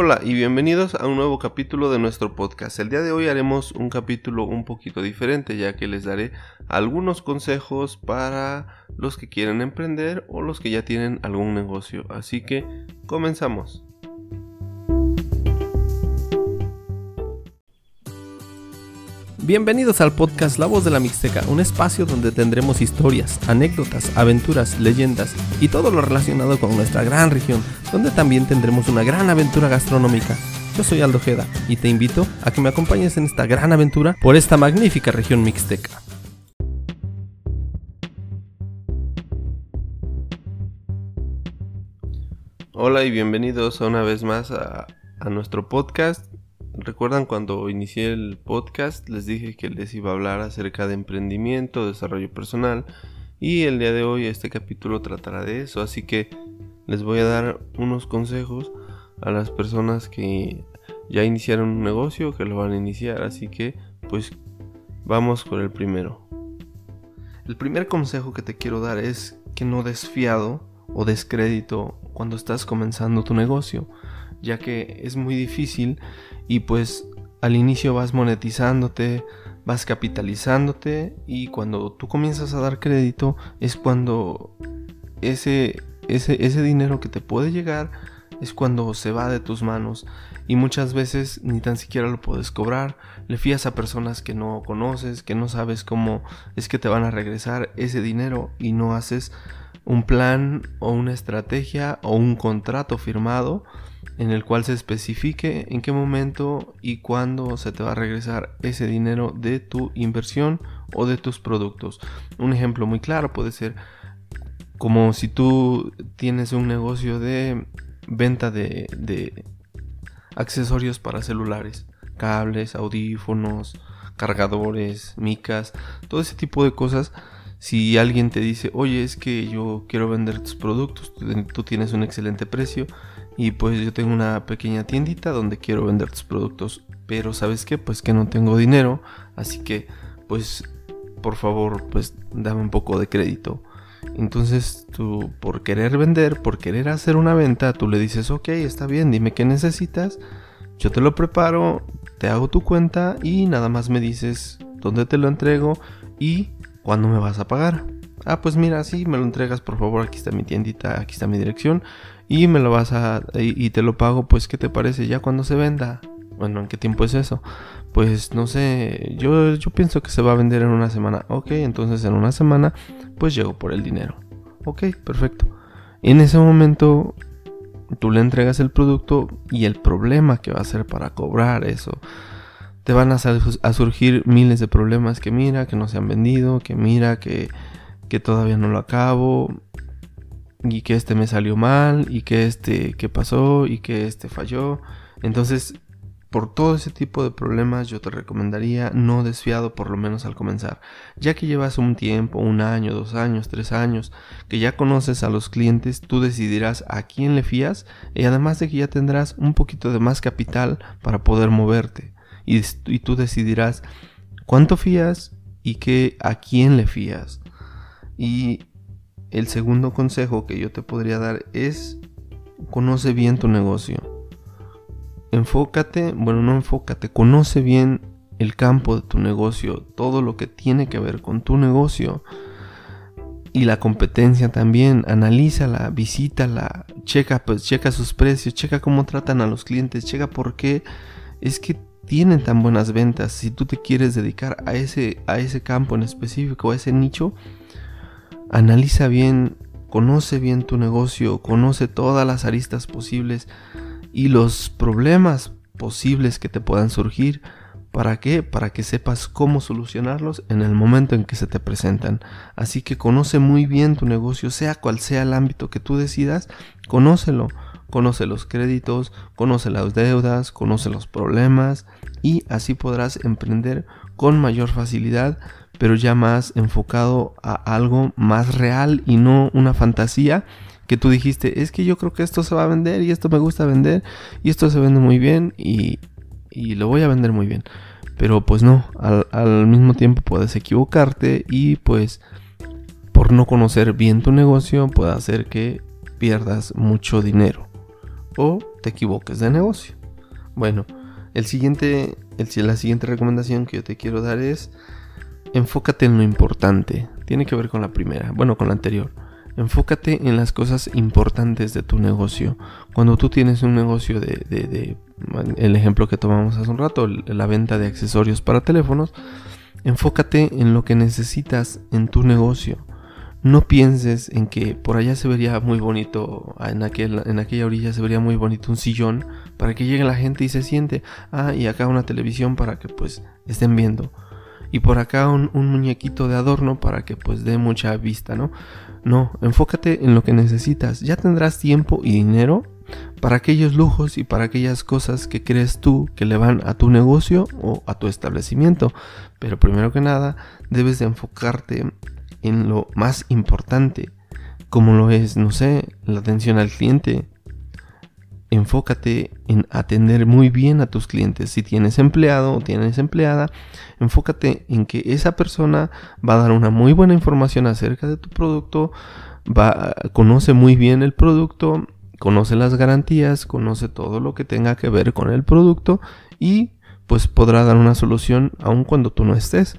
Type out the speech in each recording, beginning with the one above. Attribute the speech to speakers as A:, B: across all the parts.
A: Hola y bienvenidos a un nuevo capítulo de nuestro podcast. El día de hoy haremos un capítulo un poquito diferente ya que les daré algunos consejos para los que quieren emprender o los que ya tienen algún negocio. Así que comenzamos. Bienvenidos al podcast La Voz de la Mixteca, un espacio donde tendremos historias, anécdotas, aventuras, leyendas y todo lo relacionado con nuestra gran región, donde también tendremos una gran aventura gastronómica. Yo soy Aldo Jeda y te invito a que me acompañes en esta gran aventura por esta magnífica región mixteca. Hola y bienvenidos una vez más a, a nuestro podcast ¿Recuerdan cuando inicié el podcast? Les dije que les iba a hablar acerca de emprendimiento, desarrollo personal y el día de hoy este capítulo tratará de eso, así que les voy a dar unos consejos a las personas que ya iniciaron un negocio, que lo van a iniciar, así que pues vamos con el primero. El primer consejo que te quiero dar es que no desfiado o descrédito cuando estás comenzando tu negocio, ya que es muy difícil y pues al inicio vas monetizándote, vas capitalizándote y cuando tú comienzas a dar crédito es cuando ese, ese, ese dinero que te puede llegar es cuando se va de tus manos y muchas veces ni tan siquiera lo puedes cobrar, le fías a personas que no conoces, que no sabes cómo es que te van a regresar ese dinero y no haces un plan o una estrategia o un contrato firmado en el cual se especifique en qué momento y cuándo se te va a regresar ese dinero de tu inversión o de tus productos. Un ejemplo muy claro puede ser como si tú tienes un negocio de venta de, accesorios para celulares, cables, audífonos, cargadores, micas, todo ese tipo de cosas. Si alguien te dice, oye, es que yo quiero vender tus productos, tú tienes un excelente precio, y pues yo tengo una pequeña tiendita donde quiero vender tus productos. Pero sabes qué, pues que no tengo dinero. Así que pues por favor pues dame un poco de crédito. Entonces tú por querer vender, por querer hacer una venta, tú le dices, ok, está bien, dime qué necesitas. Yo te lo preparo, te hago tu cuenta y nada más me dices dónde te lo entrego y cuándo me vas a pagar. Ah, pues mira, sí, me lo entregas, por favor, aquí está mi tiendita, aquí está mi dirección y me lo vas a y, te lo pago pues qué te parece ya cuando se venda bueno en qué tiempo es eso pues no sé yo yo pienso que se va a vender en una semana. Ok entonces en una semana pues llego por el dinero. Ok perfecto. En ese momento tú le entregas el producto y el problema que va a ser para cobrar eso. Te van a, a surgir miles de problemas que mira que no se han vendido que mira que que todavía no lo acabo y que este me salió mal y que este que pasó y que este falló. Entonces, por todo ese tipo de problemas yo te recomendaría no desfiado por lo menos al comenzar. Ya que llevas un tiempo, un año, dos años, tres años, que ya conoces a los clientes, tú decidirás a quién le fías y además de que ya tendrás un poquito de más capital para poder moverte. Y, y tú decidirás cuánto fías y qué a quién le fías. Y el segundo consejo que yo te podría dar es conoce bien tu negocio. Enfócate, bueno, no enfócate, conoce bien el campo de tu negocio, todo lo que tiene que ver con tu negocio y la competencia también, analízala, visítala, checa, pues checa sus precios, checa cómo tratan a los clientes, checa por qué es que tienen tan buenas ventas. Si tú te quieres dedicar a ese, a ese campo en específico, a ese nicho, Analiza bien, conoce bien tu negocio, conoce todas las aristas posibles y los problemas posibles que te puedan surgir. ¿Para qué? Para que sepas cómo solucionarlos en el momento en que se te presentan. Así que conoce muy bien tu negocio, sea cual sea el ámbito que tú decidas, conócelo. Conoce los créditos, conoce las deudas, conoce los problemas y así podrás emprender con mayor facilidad pero ya más enfocado a algo más real y no una fantasía que tú dijiste, es que yo creo que esto se va a vender y esto me gusta vender y esto se vende muy bien y, lo voy a vender muy bien. Pero pues no, al, al mismo tiempo puedes equivocarte y pues por no conocer bien tu negocio puede hacer que pierdas mucho dinero o te equivoques de negocio. Bueno, el siguiente, el, la siguiente recomendación que yo te quiero dar es enfócate en lo importante. Tiene que ver con la primera, bueno, con la anterior. Enfócate en las cosas importantes de tu negocio. Cuando tú tienes un negocio de, de, el ejemplo que tomamos hace un rato, la venta de accesorios para teléfonos, enfócate en lo que necesitas en tu negocio. No pienses en que por allá se vería muy bonito, en, en aquella orilla se vería muy bonito un sillón para que llegue la gente y se siente. Ah, y acá una televisión para que pues estén viendo. Y por acá un, muñequito de adorno para que pues dé mucha vista, ¿no? No, enfócate en lo que necesitas. Ya tendrás tiempo y dinero para aquellos lujos y para aquellas cosas que crees tú que le van a tu negocio o a tu establecimiento. Pero primero que nada, debes de enfocarte en lo más importante, como lo es, no sé, la atención al cliente, enfócate en atender muy bien a tus clientes. Si tienes empleado o tienes empleada, enfócate en que esa persona va a dar una muy buena información acerca de tu producto, va, conoce muy bien el producto, conoce las garantías, conoce todo lo que tenga que ver con el producto y pues podrá dar una solución aun cuando tú no estés.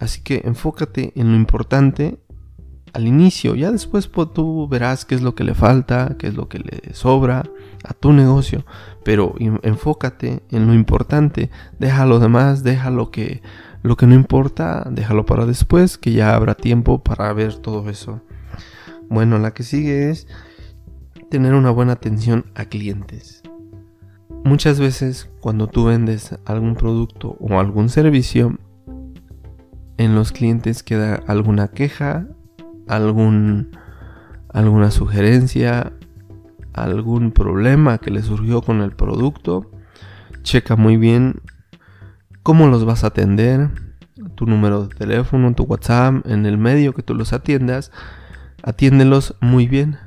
A: Así que enfócate en lo importante al inicio, ya después pues, tú verás qué es lo que le falta, qué es lo que le sobra a tu negocio, pero enfócate en lo importante, deja lo demás, deja que, lo que no importa, déjalo para después, que ya habrá tiempo para ver todo eso. Bueno, la que sigue es tener una buena atención a clientes. Muchas veces cuando tú vendes algún producto o algún servicio, en los clientes queda alguna queja, algún, alguna sugerencia, algún problema que le surgió con el producto, checa muy bien cómo los vas a atender, tu número de teléfono, tu WhatsApp, en el medio que tú los atiendas, atiéndelos muy bien,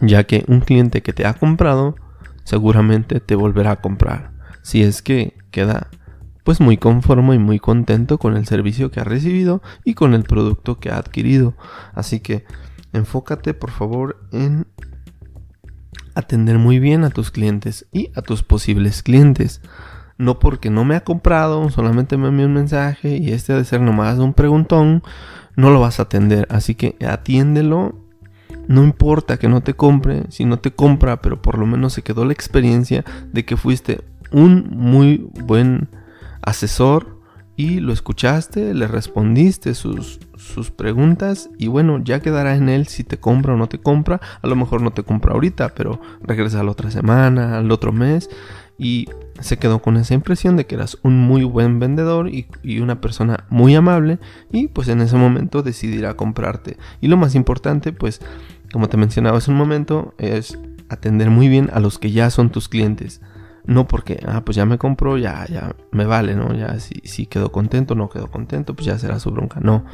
A: ya que un cliente que te ha comprado seguramente te volverá a comprar, si es que queda pues muy conforme y muy contento con el servicio que ha recibido y con el producto que ha adquirido. Así que enfócate por favor en atender muy bien a tus clientes y a tus posibles clientes. No porque no me ha comprado, solamente me envió un mensaje y este ha de ser nomás un preguntón, no lo vas a atender. Así que atiéndelo. No importa que no te compre, si no te compra, pero por lo menos se quedó la experiencia de que fuiste un muy buen asesor y lo escuchaste, le respondiste sus, sus preguntas y bueno, ya quedará en él si te compra o no te compra. A lo mejor no te compra ahorita, pero regresa la otra semana, al otro mes y se quedó con esa impresión de que eras un muy buen vendedor y, y, una persona muy amable y pues en ese momento decidirá comprarte. Y lo más importante pues como te mencionaba hace un momento es atender muy bien a los que ya son tus clientes. No porque, ah, pues ya me compró, ya, ya me vale, ¿no? Ya si, si quedó contento, no quedó contento, pues ya será su bronca. No.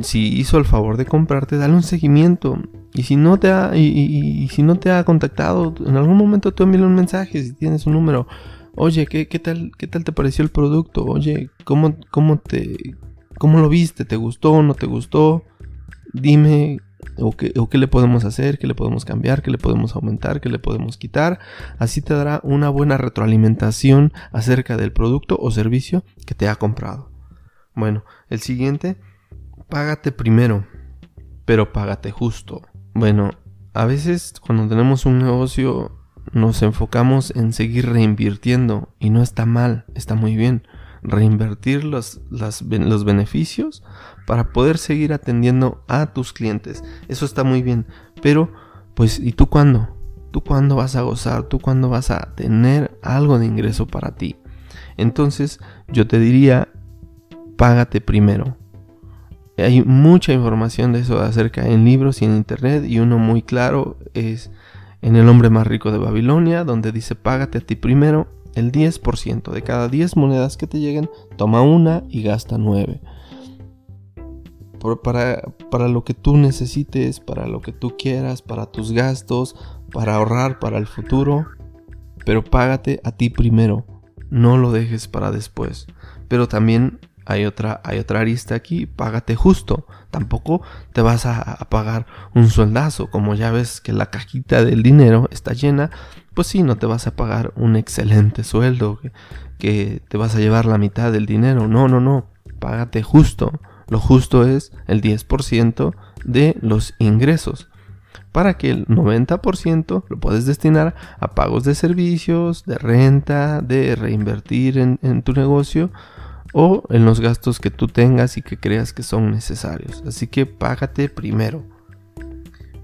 A: Si hizo el favor de comprarte, dale un seguimiento. Y si no te ha, y, si no te ha contactado, en algún momento tú envíale un mensaje si tienes un número. Oye, ¿qué, qué, tal, ¿qué tal te pareció el producto? Oye, ¿cómo, cómo, te, ¿cómo lo viste? ¿Te gustó? ¿No te gustó? Dime o qué, le podemos hacer, qué le podemos cambiar, qué le podemos aumentar, qué le podemos quitar. Así te dará una buena retroalimentación acerca del producto o servicio que te ha comprado. Bueno, el siguiente, págate primero, pero págate justo. Bueno, a veces cuando tenemos un negocio nos enfocamos en seguir reinvirtiendo y no está mal, está muy bien. Reinvertir los, los beneficios para poder seguir atendiendo a tus clientes. Eso está muy bien, pero pues ¿y tú cuándo? ¿Tú cuándo vas a gozar? ¿Tú cuándo vas a tener algo de ingreso para ti? Entonces yo te diría, págate primero. Hay mucha información de eso acerca en libros y en internet y uno muy claro es en El hombre más rico de Babilonia, donde dice págate a ti primero el 10% de cada 10 monedas que te lleguen, toma una y gasta 9 para, para lo que tú necesites, para lo que tú quieras, para tus gastos, para ahorrar para el futuro. Pero págate a ti primero, no lo dejes para después. Pero también hay otra, hay otra arista aquí, págate justo. Tampoco te vas a, pagar un sueldazo, como ya ves que la cajita del dinero está llena, pues sí, no te vas a pagar un excelente sueldo, que, te vas a llevar la mitad del dinero. No, no, no, págate justo. Lo justo es el 10% de los ingresos para que el 90% lo puedes destinar a pagos de servicios, de renta, de reinvertir en, tu negocio o en los gastos que tú tengas y que creas que son necesarios. Así que págate primero.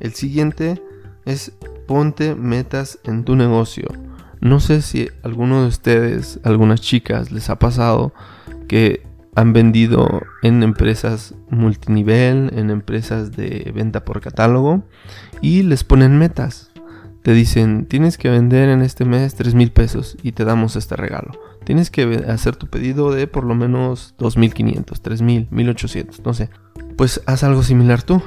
A: El siguiente es ponte metas en tu negocio. No sé si alguno de ustedes, algunas chicas, les ha pasado que han vendido en empresas multinivel, en empresas de venta por catálogo y les ponen metas. Te dicen, tienes que vender en este mes 3 mil pesos y te damos este regalo. Tienes que hacer tu pedido de por lo menos 2.500, 3.000, 1.800, no sé. Pues haz algo similar tú.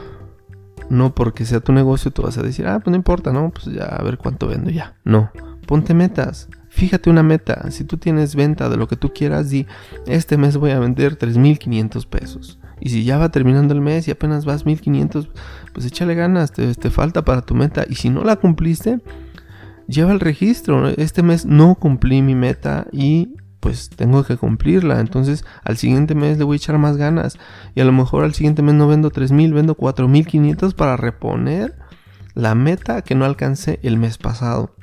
A: No porque sea tu negocio tú vas a decir, ah, pues no importa, ¿no? Pues ya a ver cuánto vendo ya. No, ponte metas. Fíjate una meta. Si tú tienes venta de lo que tú quieras, di, este mes voy a vender 3.500 pesos. Y si ya va terminando el mes y apenas vas 1.500, pues échale ganas, te falta para tu meta. Y si no la cumpliste, lleva el registro. Este mes no cumplí mi meta y pues tengo que cumplirla. Entonces al siguiente mes le voy a echar más ganas. Y a lo mejor al siguiente mes no vendo 3.000, vendo 4.500 para reponer la meta que no alcancé el mes pasado.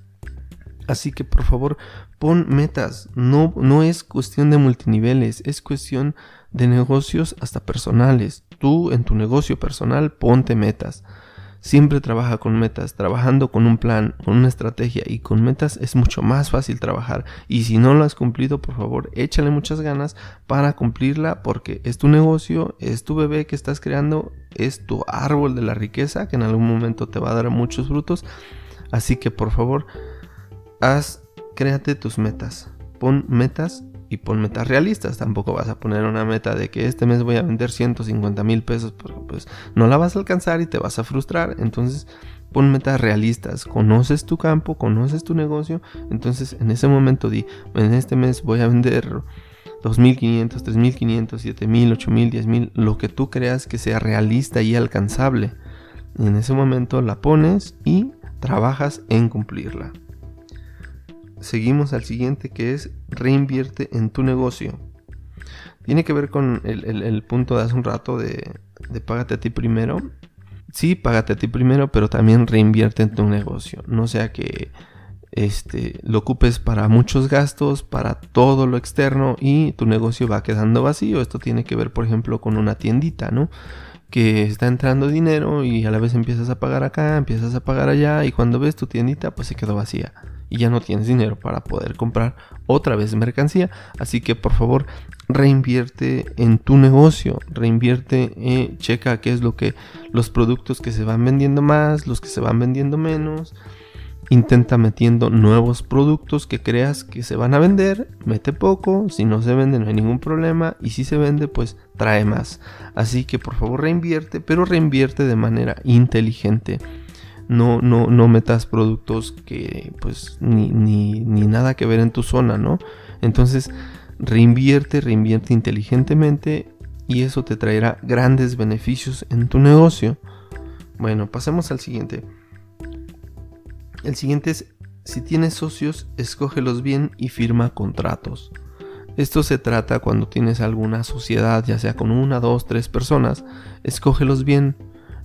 A: Así que por favor, pon metas. No, no es cuestión de multiniveles, es cuestión de negocios hasta personales. Tú en tu negocio personal ponte metas. Siempre trabaja con metas, trabajando con un plan, con una estrategia y con metas es mucho más fácil trabajar. Y si no lo has cumplido, por favor, échale muchas ganas para cumplirla porque es tu negocio, es tu bebé que estás creando, es tu árbol de la riqueza que en algún momento te va a dar muchos frutos. Así que por favor, haz, créate tus metas. Pon metas y pon metas realistas. Tampoco vas a poner una meta de que este mes voy a vender 150 mil pesos porque pues no la vas a alcanzar y te vas a frustrar. Entonces pon metas realistas. Conoces tu campo, conoces tu negocio. Entonces en ese momento di, en este mes voy a vender 2.500, 3.500, 7.000, 8.000, 10.000, lo que tú creas que sea realista y alcanzable. Y en ese momento la pones y trabajas en cumplirla seguimos al siguiente que es reinvierte en tu negocio. Tiene que ver con el, punto de hace un rato de, de págate a ti primero. Sí, págate a ti primero, pero también reinvierte en tu negocio. No sea que este, lo ocupes para muchos gastos, para todo lo externo y tu negocio va quedando vacío. Esto tiene que ver, por ejemplo, con una tiendita, ¿no? Que está entrando dinero y a la vez empiezas a pagar acá, empiezas a pagar allá y cuando ves tu tiendita pues se quedó vacía y ya no tienes dinero para poder comprar otra vez mercancía. Así que por favor reinvierte en tu negocio, reinvierte, eh, checa qué es lo que los productos que se van vendiendo más, los que se van vendiendo menos. Intenta metiendo nuevos productos que creas que se van a vender, mete poco, si no se vende no hay ningún problema y si se vende pues trae más. Así que por favor reinvierte, pero reinvierte de manera inteligente no, no, no metas productos que pues ni, ni, ni nada que ver en tu zona, ¿no? Entonces reinvierte, reinvierte inteligentemente y eso te traerá grandes beneficios en tu negocio. Bueno, pasemos al siguiente. El siguiente es, si tienes socios, escógelos bien y firma contratos. Esto se trata cuando tienes alguna sociedad, ya sea con una, dos, tres personas, escógelos bien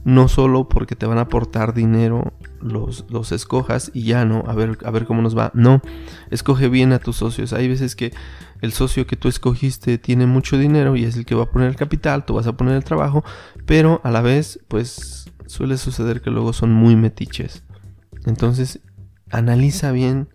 A: no solo porque te van a aportar dinero los, los escojas y ya no, a ver, a ver cómo nos va. No, escoge bien a tus socios. Hay veces que el socio que tú escogiste tiene mucho dinero y es el que va a poner el capital, tú vas a poner el trabajo, pero a la vez, pues suele suceder que luego son muy metiches. Entonces, analiza bien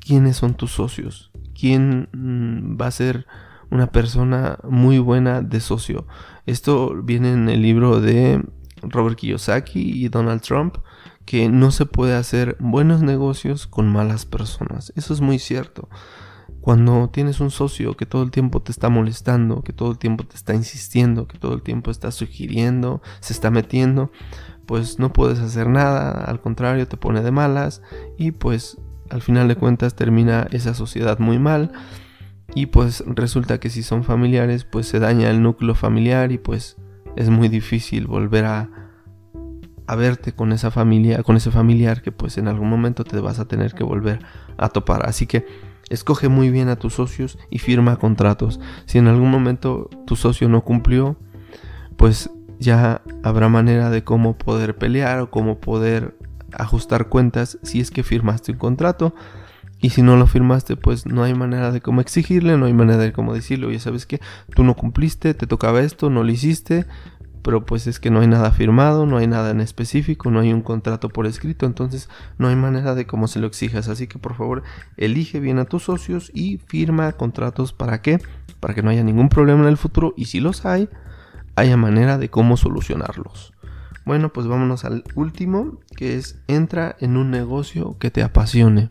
A: quiénes son tus socios, quién mm, va a ser una persona muy buena de socio. Esto viene en el libro de Robert Kiyosaki y Donald Trump, que no se puede hacer buenos negocios con malas personas. Eso es muy cierto. Cuando tienes un socio que todo el tiempo te está molestando, que todo el tiempo te está insistiendo, que todo el tiempo está sugiriendo, se está metiendo, pues no puedes hacer nada, al contrario te pone de malas y pues al final de cuentas termina esa sociedad muy mal y pues resulta que si son familiares pues se daña el núcleo familiar y pues es muy difícil volver a, a verte con esa familia, con ese familiar que pues en algún momento te vas a tener que volver a topar. Así que escoge muy bien a tus socios y firma contratos. Si en algún momento tu socio no cumplió, pues ya habrá manera de cómo poder pelear o cómo poder ajustar cuentas si es que firmaste un contrato. Y si no lo firmaste, pues no hay manera de cómo exigirle, no hay manera de cómo decirlo. Ya sabes que tú no cumpliste, te tocaba esto, no lo hiciste, pero pues es que no hay nada firmado, no hay nada en específico, no hay un contrato por escrito, entonces no hay manera de cómo se lo exijas. Así que por favor, elige bien a tus socios y firma contratos para qué? Para que no haya ningún problema en el futuro y si los hay, haya manera de cómo solucionarlos. Bueno, pues vámonos al último, que es entra en un negocio que te apasione.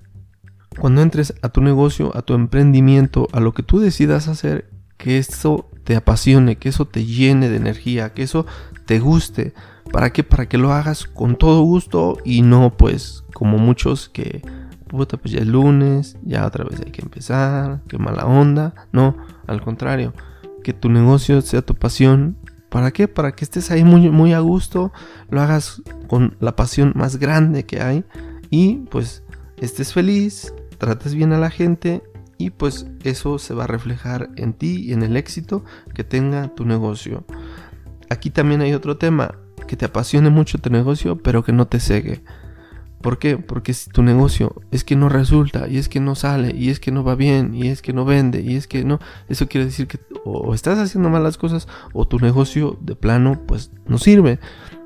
A: Cuando entres a tu negocio, a tu emprendimiento, a lo que tú decidas hacer, que eso te apasione, que eso te llene de energía, que eso te guste. ¿Para qué? Para que lo hagas con todo gusto y no pues como muchos que, puta, pues ya es lunes, ya otra vez hay que empezar, qué mala onda. No, al contrario, que tu negocio sea tu pasión. ¿Para qué? Para que estés ahí muy, muy a gusto, lo hagas con la pasión más grande que hay y pues estés feliz, trates bien a la gente y pues eso se va a reflejar en ti y en el éxito que tenga tu negocio. Aquí también hay otro tema, que te apasione mucho tu negocio pero que no te cegue. ¿Por qué? Porque si tu negocio es que no resulta y es que no sale y es que no va bien y es que no vende y es que no, eso quiere decir que o estás haciendo malas cosas o tu negocio de plano pues no sirve.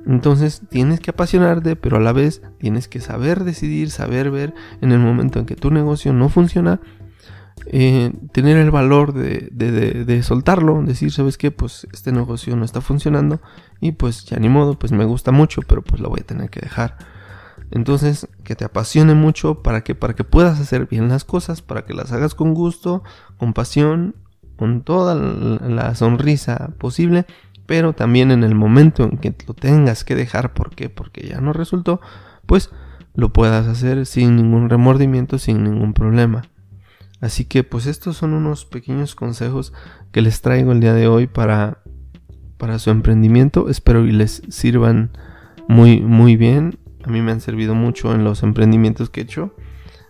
A: Entonces tienes que apasionarte, pero a la vez tienes que saber decidir, saber ver en el momento en que tu negocio no funciona, eh, tener el valor de, soltarlo, decir, ¿sabes qué? Pues este negocio no está funcionando y pues ya ni modo, pues me gusta mucho, pero pues lo voy a tener que dejar. Entonces, que te apasione mucho para que, para que puedas hacer bien las cosas, para que las hagas con gusto, con pasión, con toda la sonrisa posible pero también en el momento en que lo tengas que dejar, ¿por qué? Porque ya no resultó, pues lo puedas hacer sin ningún remordimiento, sin ningún problema. Así que pues estos son unos pequeños consejos que les traigo el día de hoy para, para su emprendimiento. Espero y les sirvan muy, muy bien. A mí me han servido mucho en los emprendimientos que he hecho.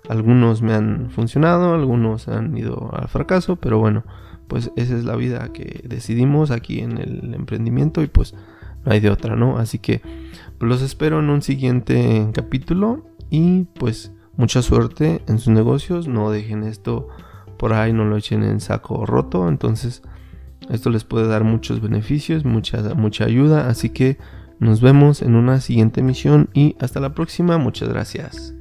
A: Algunos me han funcionado, algunos han ido al fracaso, pero bueno, pues esa es la vida que decidimos aquí en el emprendimiento y pues no hay de otra, ¿no? Así que pues, los espero en un siguiente capítulo y pues mucha suerte en sus negocios, no dejen esto por ahí, no lo echen en saco roto, entonces esto les puede dar muchos beneficios, mucha, mucha ayuda, así que nos vemos en una siguiente emisión y hasta la próxima, muchas gracias.